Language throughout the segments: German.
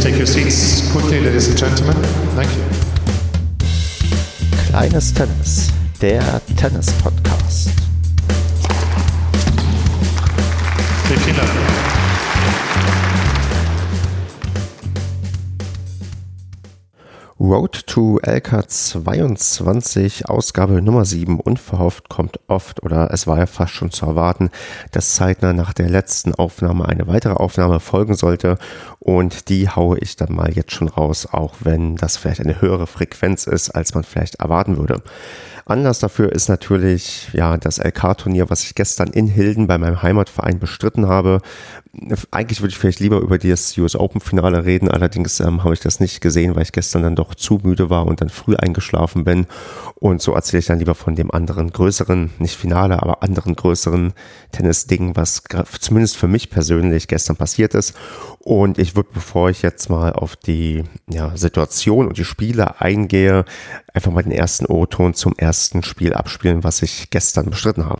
please take your seats quickly, ladies and gentlemen. Thank you. Kleines Tennis, der Tennis-Podcast. Vielen Dank. Road to LK22, Ausgabe Nummer 7, unverhofft kommt oft oder es war ja fast schon zu erwarten, dass zeitnah nach der letzten Aufnahme eine weitere Aufnahme folgen sollte und die haue ich dann mal jetzt schon raus, auch wenn das vielleicht eine höhere Frequenz ist, als man vielleicht erwarten würde. Anlass dafür ist natürlich ja das LK-Turnier, was ich gestern in Hilden bei meinem Heimatverein bestritten habe. Eigentlich würde ich vielleicht lieber über das US Open Finale reden, allerdings ähm, habe ich das nicht gesehen, weil ich gestern dann doch zu müde war und dann früh eingeschlafen bin. Und so erzähle ich dann lieber von dem anderen größeren, nicht Finale, aber anderen größeren Tennis-Ding, was zumindest für mich persönlich gestern passiert ist. Und ich würde, bevor ich jetzt mal auf die ja, Situation und die Spiele eingehe, einfach mal den ersten O-Ton zum ersten Spiel abspielen, was ich gestern bestritten habe.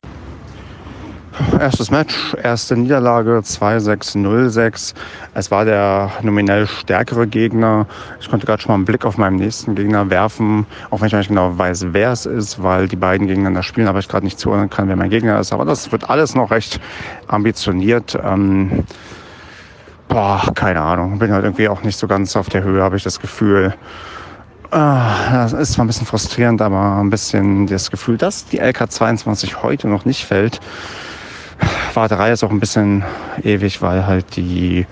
Erstes Match, erste Niederlage 2-6-0-6. Es war der nominell stärkere Gegner. Ich konnte gerade schon mal einen Blick auf meinen nächsten Gegner werfen, auch wenn ich nicht genau weiß, wer es ist, weil die beiden gegeneinander spielen, aber ich gerade nicht zuordnen kann, wer mein Gegner ist. Aber das wird alles noch recht ambitioniert. Ähm, boah, keine Ahnung. Bin halt irgendwie auch nicht so ganz auf der Höhe, habe ich das Gefühl. Ah, das ist zwar ein bisschen frustrierend, aber ein bisschen das Gefühl, dass die LK22 heute noch nicht fällt. Warterei ist auch ein bisschen ewig, weil halt die,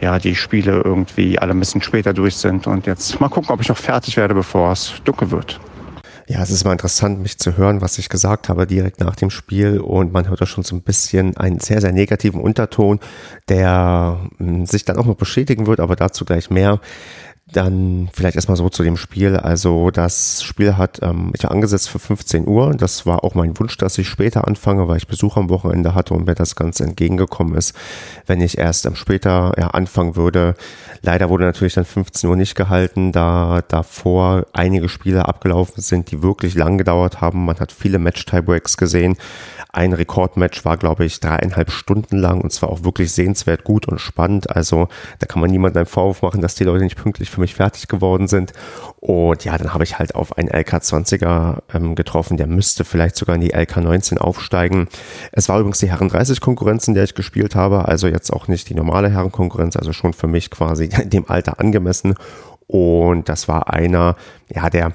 ja, die Spiele irgendwie alle ein bisschen später durch sind. Und jetzt mal gucken, ob ich noch fertig werde, bevor es dunkel wird. Ja, es ist mal interessant, mich zu hören, was ich gesagt habe direkt nach dem Spiel. Und man hört da schon so ein bisschen einen sehr, sehr negativen Unterton, der hm, sich dann auch noch beschädigen wird, aber dazu gleich mehr. Dann vielleicht erstmal so zu dem Spiel. Also das Spiel hat, ähm, ich war angesetzt für 15 Uhr. Das war auch mein Wunsch, dass ich später anfange, weil ich Besuch am Wochenende hatte und mir das Ganze entgegengekommen ist, wenn ich erst ähm, später ja, anfangen würde. Leider wurde natürlich dann 15 Uhr nicht gehalten, da davor einige Spiele abgelaufen sind, die wirklich lang gedauert haben. Man hat viele Match-Tiebreaks gesehen. Ein Rekordmatch war, glaube ich, dreieinhalb Stunden lang und zwar auch wirklich sehenswert gut und spannend. Also da kann man niemandem einen Vorwurf machen, dass die Leute nicht pünktlich für mich fertig geworden sind. Und ja, dann habe ich halt auf einen LK20er ähm, getroffen, der müsste vielleicht sogar in die LK19 aufsteigen. Es war übrigens die Herren 30 Konkurrenz, in der ich gespielt habe, also jetzt auch nicht die normale Herrenkonkurrenz, also schon für mich quasi dem Alter angemessen. Und das war einer, ja, der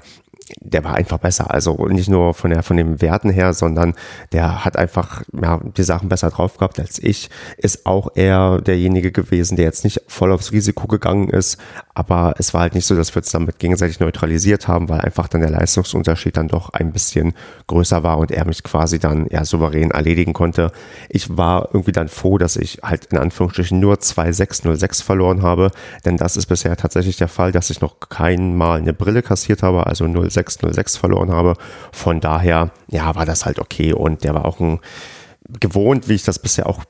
der war einfach besser. Also nicht nur von der von den Werten her, sondern der hat einfach ja, die Sachen besser drauf gehabt als ich. Ist auch eher derjenige gewesen, der jetzt nicht voll aufs Risiko gegangen ist, aber es war halt nicht so, dass wir uns damit gegenseitig neutralisiert haben, weil einfach dann der Leistungsunterschied dann doch ein bisschen größer war und er mich quasi dann ja souverän erledigen konnte. Ich war irgendwie dann froh, dass ich halt in Anführungsstrichen nur 2-6-0-6 verloren habe, denn das ist bisher tatsächlich der Fall, dass ich noch kein Mal eine Brille kassiert habe, also 0-6 0606 verloren habe. Von daher, ja, war das halt okay und der war auch ein gewohnt, wie ich das bisher auch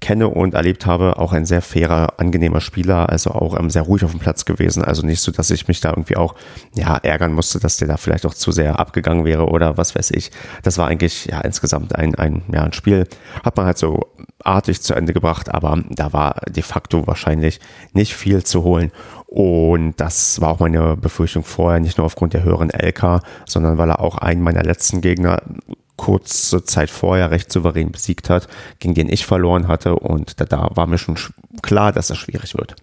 kenne und erlebt habe, auch ein sehr fairer, angenehmer Spieler, also auch ähm, sehr ruhig auf dem Platz gewesen. Also nicht so, dass ich mich da irgendwie auch ja ärgern musste, dass der da vielleicht auch zu sehr abgegangen wäre oder was weiß ich. Das war eigentlich ja insgesamt ein, ein, ja, ein Spiel, hat man halt so artig zu Ende gebracht, aber da war de facto wahrscheinlich nicht viel zu holen. Und das war auch meine Befürchtung vorher, nicht nur aufgrund der höheren LK, sondern weil er auch einen meiner letzten Gegner kurze Zeit vorher recht souverän besiegt hat, gegen den ich verloren hatte. Und da, da war mir schon klar, dass das schwierig wird.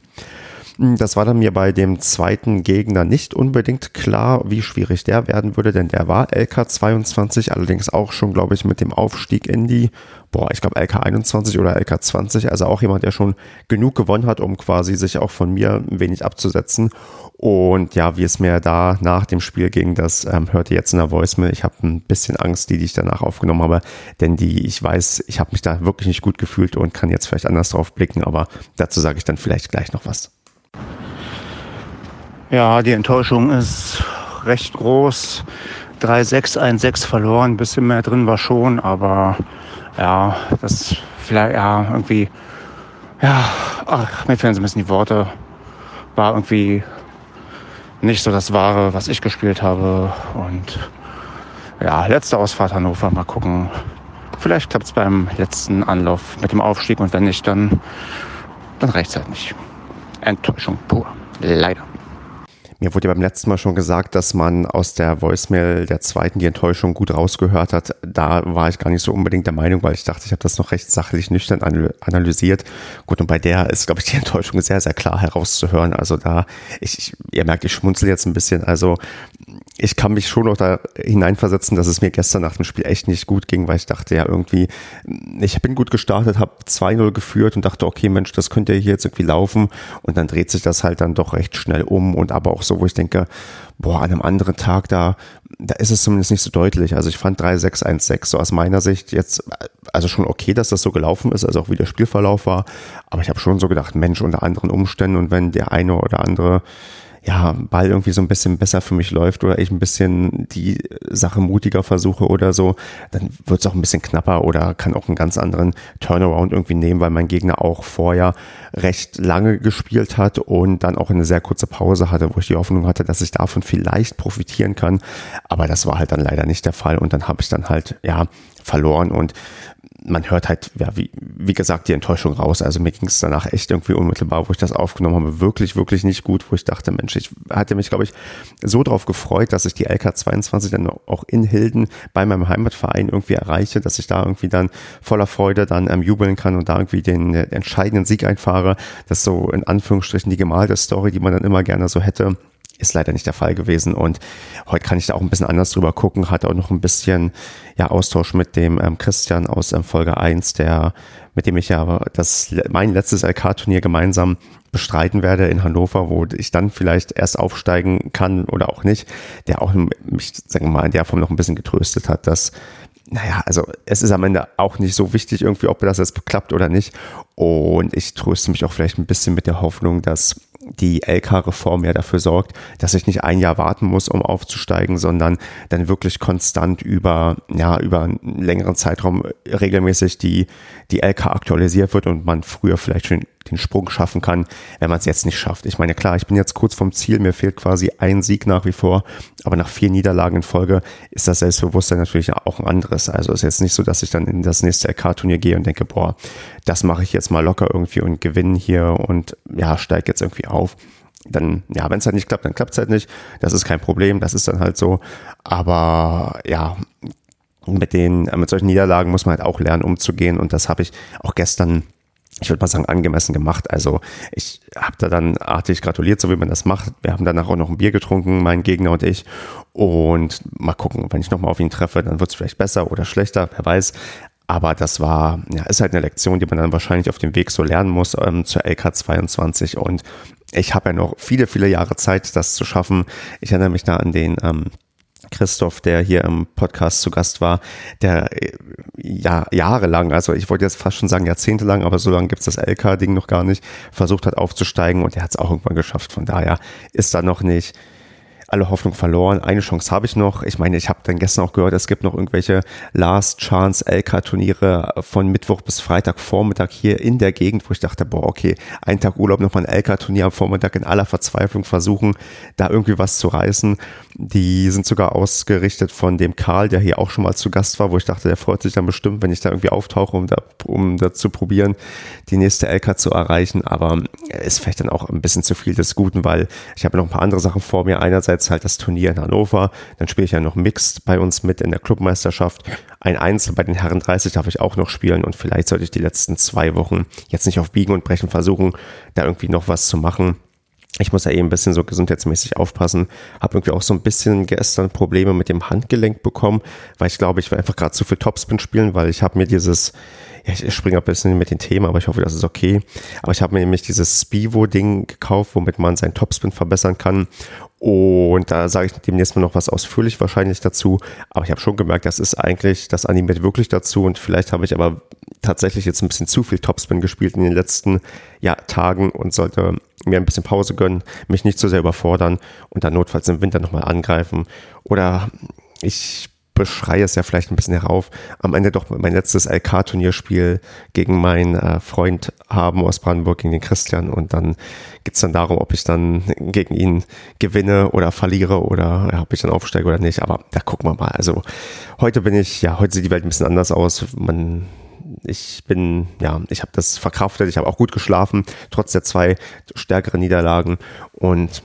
Hm, das war dann mir bei dem zweiten Gegner nicht unbedingt klar, wie schwierig der werden würde, denn der war LK22, allerdings auch schon, glaube ich, mit dem Aufstieg in die, boah, ich glaube LK21 oder LK20, also auch jemand, der schon genug gewonnen hat, um quasi sich auch von mir ein wenig abzusetzen. Und ja, wie es mir da nach dem Spiel ging, das ähm, hört ihr jetzt in der Voicemail. Ich habe ein bisschen Angst, die, die ich danach aufgenommen habe, denn die, ich weiß, ich habe mich da wirklich nicht gut gefühlt und kann jetzt vielleicht anders drauf blicken, aber dazu sage ich dann vielleicht gleich noch was. Ja, die Enttäuschung ist recht groß. 3-6-1-6 verloren, ein bisschen mehr drin war schon, aber ja, das vielleicht, ja, irgendwie, ja, ach, mir fehlen so ein bisschen die Worte. War irgendwie nicht so das Wahre, was ich gespielt habe. Und ja, letzte Ausfahrt Hannover, mal gucken. Vielleicht klappt es beim letzten Anlauf mit dem Aufstieg und wenn nicht, dann, dann reicht es halt nicht. Enttäuschung pur. Leider. Mir wurde ja beim letzten Mal schon gesagt, dass man aus der Voicemail der zweiten die Enttäuschung gut rausgehört hat. Da war ich gar nicht so unbedingt der Meinung, weil ich dachte, ich habe das noch recht sachlich nüchtern analysiert. Gut, und bei der ist, glaube ich, die Enttäuschung sehr, sehr klar herauszuhören. Also da, ich, ich ihr merkt, ich schmunzel jetzt ein bisschen. Also ich kann mich schon noch da hineinversetzen, dass es mir gestern nach dem Spiel echt nicht gut ging, weil ich dachte ja irgendwie, ich bin gut gestartet, habe 2-0 geführt und dachte, okay, Mensch, das könnte hier jetzt irgendwie laufen und dann dreht sich das halt dann doch recht schnell um und aber auch so, wo ich denke, boah, an einem anderen Tag da, da ist es zumindest nicht so deutlich. Also ich fand 3-6-1-6 so aus meiner Sicht jetzt, also schon okay, dass das so gelaufen ist, also auch wie der Spielverlauf war, aber ich habe schon so gedacht, Mensch, unter anderen Umständen und wenn der eine oder andere ja, Ball irgendwie so ein bisschen besser für mich läuft oder ich ein bisschen die Sache mutiger versuche oder so, dann wird es auch ein bisschen knapper oder kann auch einen ganz anderen Turnaround irgendwie nehmen, weil mein Gegner auch vorher recht lange gespielt hat und dann auch eine sehr kurze Pause hatte, wo ich die Hoffnung hatte, dass ich davon vielleicht profitieren kann. Aber das war halt dann leider nicht der Fall und dann habe ich dann halt, ja, verloren und man hört halt, ja, wie, wie gesagt, die Enttäuschung raus. Also mir ging es danach echt irgendwie unmittelbar, wo ich das aufgenommen habe, wirklich, wirklich nicht gut, wo ich dachte, Mensch, ich hatte mich, glaube ich, so drauf gefreut, dass ich die LK22 dann auch in Hilden bei meinem Heimatverein irgendwie erreiche, dass ich da irgendwie dann voller Freude dann ähm, jubeln kann und da irgendwie den äh, entscheidenden Sieg einfahre. Das ist so in Anführungsstrichen die gemalte Story, die man dann immer gerne so hätte ist leider nicht der Fall gewesen. Und heute kann ich da auch ein bisschen anders drüber gucken. Hatte auch noch ein bisschen ja, Austausch mit dem ähm, Christian aus ähm, Folge 1, der, mit dem ich ja das, mein letztes LK-Turnier gemeinsam bestreiten werde in Hannover, wo ich dann vielleicht erst aufsteigen kann oder auch nicht, der auch mich, sagen wir mal, in der Form noch ein bisschen getröstet hat, dass naja, also es ist am Ende auch nicht so wichtig irgendwie, ob das jetzt klappt oder nicht. Und ich tröste mich auch vielleicht ein bisschen mit der Hoffnung, dass die LK-Reform ja dafür sorgt, dass ich nicht ein Jahr warten muss, um aufzusteigen, sondern dann wirklich konstant über, ja, über einen längeren Zeitraum regelmäßig die, die LK aktualisiert wird und man früher vielleicht schon den Sprung schaffen kann, wenn man es jetzt nicht schafft. Ich meine, klar, ich bin jetzt kurz vom Ziel, mir fehlt quasi ein Sieg nach wie vor, aber nach vier Niederlagen in Folge ist das Selbstbewusstsein natürlich auch ein anderes. Also ist jetzt nicht so, dass ich dann in das nächste LK-Turnier gehe und denke, boah, das mache ich jetzt mal locker irgendwie und gewinne hier und ja, steige jetzt irgendwie auf dann, ja, wenn es halt nicht klappt, dann klappt es halt nicht. Das ist kein Problem, das ist dann halt so. Aber ja, mit den, mit solchen Niederlagen muss man halt auch lernen, umzugehen. Und das habe ich auch gestern ich würde mal sagen, angemessen gemacht. Also ich habe da dann artig gratuliert, so wie man das macht. Wir haben danach auch noch ein Bier getrunken, mein Gegner und ich. Und mal gucken, wenn ich nochmal auf ihn treffe, dann wird es vielleicht besser oder schlechter, wer weiß. Aber das war, ja, ist halt eine Lektion, die man dann wahrscheinlich auf dem Weg so lernen muss ähm, zur LK22. Und ich habe ja noch viele, viele Jahre Zeit, das zu schaffen. Ich erinnere mich da an den ähm, Christoph, der hier im Podcast zu Gast war, der äh, ja, jahrelang, also ich wollte jetzt fast schon sagen jahrzehntelang, aber so lange gibt's das LK-Ding noch gar nicht, versucht hat aufzusteigen und der hat es auch irgendwann geschafft. Von daher ist da noch nicht alle Hoffnung verloren. Eine Chance habe ich noch. Ich meine, ich habe dann gestern auch gehört, es gibt noch irgendwelche Last Chance LK-Turniere von Mittwoch bis Freitag Vormittag hier in der Gegend, wo ich dachte, boah, okay, einen Tag Urlaub, nochmal ein LK-Turnier am Vormittag in aller Verzweiflung versuchen, da irgendwie was zu reißen. Die sind sogar ausgerichtet von dem Karl, der hier auch schon mal zu Gast war, wo ich dachte, der freut sich dann bestimmt, wenn ich da irgendwie auftauche, um da, um da zu probieren, die nächste LK zu erreichen. Aber es vielleicht dann auch ein bisschen zu viel des Guten, weil ich habe noch ein paar andere Sachen vor mir. Einerseits einerseits halt das Turnier in Hannover, dann spiele ich ja noch Mixed bei uns mit in der Clubmeisterschaft. Ein Einzel bei den Herren 30 darf ich auch noch spielen und vielleicht sollte ich die letzten zwei Wochen jetzt nicht auf Biegen und Brechen versuchen, da irgendwie noch was zu machen. Ich muss ja eben ein bisschen so gesundheitsmäßig aufpassen. Habe irgendwie auch so ein bisschen gestern Probleme mit dem Handgelenk bekommen, weil ich glaube, ich will einfach gerade zu viel Topspin spielen, weil ich habe mir dieses ich springe ein bisschen mit den Themen, aber ich hoffe, das ist okay. Aber ich habe mir nämlich dieses Spivo-Ding gekauft, womit man seinen Topspin verbessern kann. Und da sage ich demnächst mal noch was ausführlich wahrscheinlich dazu. Aber ich habe schon gemerkt, das ist eigentlich, das animiert wirklich dazu. Und vielleicht habe ich aber tatsächlich jetzt ein bisschen zu viel Topspin gespielt in den letzten ja, Tagen und sollte mir ein bisschen Pause gönnen, mich nicht zu sehr überfordern und dann notfalls im Winter nochmal angreifen. Oder ich beschreie es ja vielleicht ein bisschen herauf, am Ende doch mein letztes LK-Turnierspiel gegen meinen äh, Freund haben aus Brandenburg, gegen den Christian. Und dann geht's dann darum, ob ich dann gegen ihn gewinne oder verliere oder ja, ob ich dann aufsteige oder nicht. Aber da gucken wir mal. Also heute bin ich, ja, heute sieht die Welt ein bisschen anders aus. Man ich bin, ja, ich habe das verkraftet, ich habe auch gut geschlafen, trotz der zwei stärkeren Niederlagen und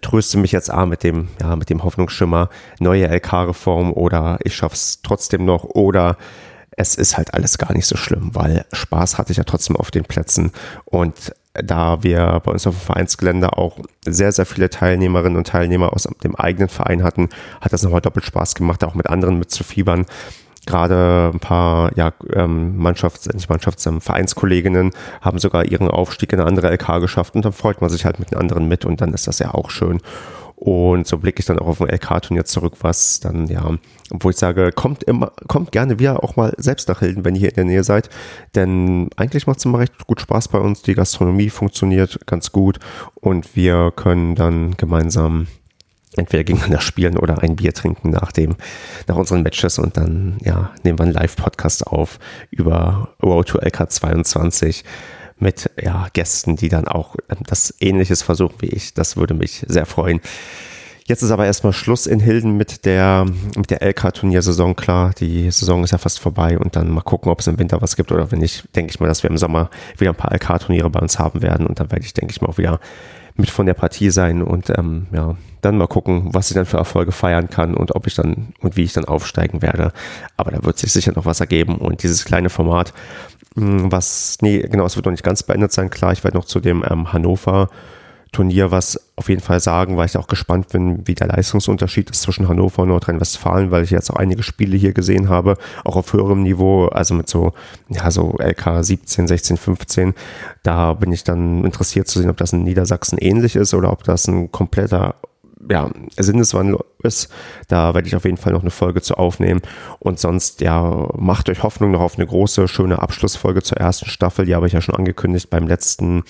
tröste mich jetzt A mit dem, ja, mit dem Hoffnungsschimmer, neue LK-Reform oder ich schaff's trotzdem noch oder es ist halt alles gar nicht so schlimm, weil Spaß hatte ich ja trotzdem auf den Plätzen und da wir bei uns auf dem Vereinsgelände auch sehr, sehr viele Teilnehmerinnen und Teilnehmer aus dem eigenen Verein hatten, hat das nochmal doppelt Spaß gemacht, auch mit anderen mitzufiebern. Gerade ein paar ja, ähm, Mannschafts-, nicht Mannschafts-, ähm, Vereinskolleginnen haben sogar ihren Aufstieg in eine andere LK geschafft und dann freut man sich halt mit den anderen mit und dann ist das ja auch schön. Und so blicke ich dann auch auf ein LK-Turnier zurück, was dann, ja, wo ich sage, kommt immer, kommt gerne wieder auch mal selbst nach Hilden, wenn ihr hier in der Nähe seid. Denn eigentlich macht es immer recht gut Spaß bei uns. Die Gastronomie funktioniert ganz gut und wir können dann gemeinsam entweder gegeneinander spielen oder ein Bier trinken nach dem, nach unseren Matches und dann, ja, nehmen wir einen Live-Podcast auf über Road to LK 22 mit ja, Gästen, die dann auch ähm, das Ähnliches versuchen wie ich. Das würde mich sehr freuen. Jetzt ist aber erstmal Schluss in Hilden mit der, mit der LK-Turniersaison. Klar, die Saison ist ja fast vorbei und dann mal gucken, ob es im Winter was gibt oder wenn nicht, denke ich mal, dass wir im Sommer wieder ein paar LK-Turniere bei uns haben werden und dann werde ich, denke ich mal, auch wieder mit von der Partie sein und ähm, ja, dann mal gucken, was ich dann für Erfolge feiern kann und ob ich dann und wie ich dann aufsteigen werde. Aber da wird sich sicher noch was ergeben und dieses kleine Format, hm, was, nee, genau, es wird noch nicht ganz beendet sein. Klar, ich werde noch zu dem ähm, Hannover Turnier was auf jeden Fall sagen, weil ich auch gespannt bin, wie der Leistungsunterschied ist zwischen Hannover und Nordrhein-Westfalen, weil ich jetzt auch einige Spiele hier gesehen habe, auch auf höherem Niveau, also mit so, ja, so LK 17, 16, 15. Da bin ich dann interessiert zu sehen, ob das in Niedersachsen ähnlich ist oder ob das ein kompletter ja, Sinneswandel ist. Da werde ich auf jeden Fall noch eine Folge zu aufnehmen. Und sonst, ja, macht euch Hoffnung noch auf eine große, schöne Abschlussfolge zur ersten Staffel. Die habe ich ja schon angekündigt beim letzten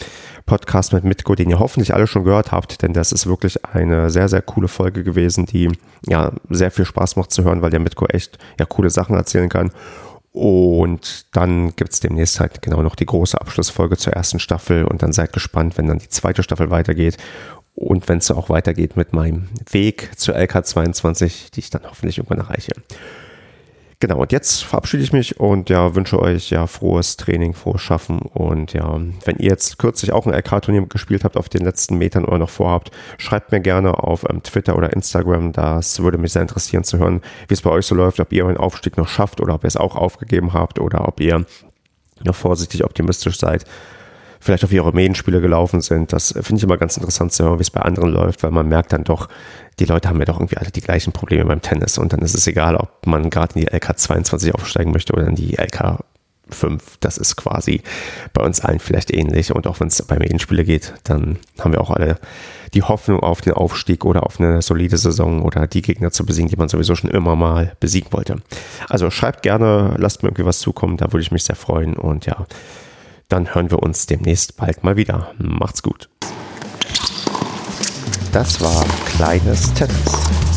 Podcast mit Mitko, den ihr hoffentlich alle schon gehört habt, denn das ist wirklich eine sehr, sehr coole Folge gewesen, die ja sehr viel Spaß macht zu hören, weil der Mitko echt ja coole Sachen erzählen kann. Und dann gibt es demnächst halt genau noch die große Abschlussfolge zur ersten Staffel und dann seid gespannt, wenn dann die zweite Staffel weitergeht und wenn es auch weitergeht mit meinem Weg zur LK22, die ich dann hoffentlich irgendwann erreiche. Genau, und jetzt verabschiede ich mich und ja, wünsche euch ja frohes Training, frohes Schaffen. Und ja, wenn ihr jetzt kürzlich auch ein LK-Turnier gespielt habt auf den letzten Metern oder noch vorhabt, schreibt mir gerne auf ähm, Twitter oder Instagram, das würde mich sehr interessieren zu hören, wie es bei euch so läuft, ob ihr euren Aufstieg noch schafft oder ob ihr es auch aufgegeben habt oder ob ihr noch vorsichtig optimistisch seid vielleicht auf ihre Armeenspiele gelaufen sind. Das finde ich immer ganz interessant zu hören, wie es bei anderen läuft, weil man merkt dann doch, die Leute haben ja doch irgendwie alle die gleichen Probleme beim Tennis und dann ist es egal, ob man gerade in die LK 22 aufsteigen möchte oder in die LK 5. Das ist quasi bei uns allen vielleicht ähnlich und auch wenn es bei Medienspiele geht, dann haben wir auch alle die Hoffnung auf den Aufstieg oder auf eine solide Saison oder die Gegner zu besiegen, die man sowieso schon immer mal besiegen wollte. Also schreibt gerne, lasst mir irgendwie was zukommen, da würde ich mich sehr freuen und ja, dann hören wir uns demnächst bald mal wieder. Macht's gut. Das war kleines Tennis.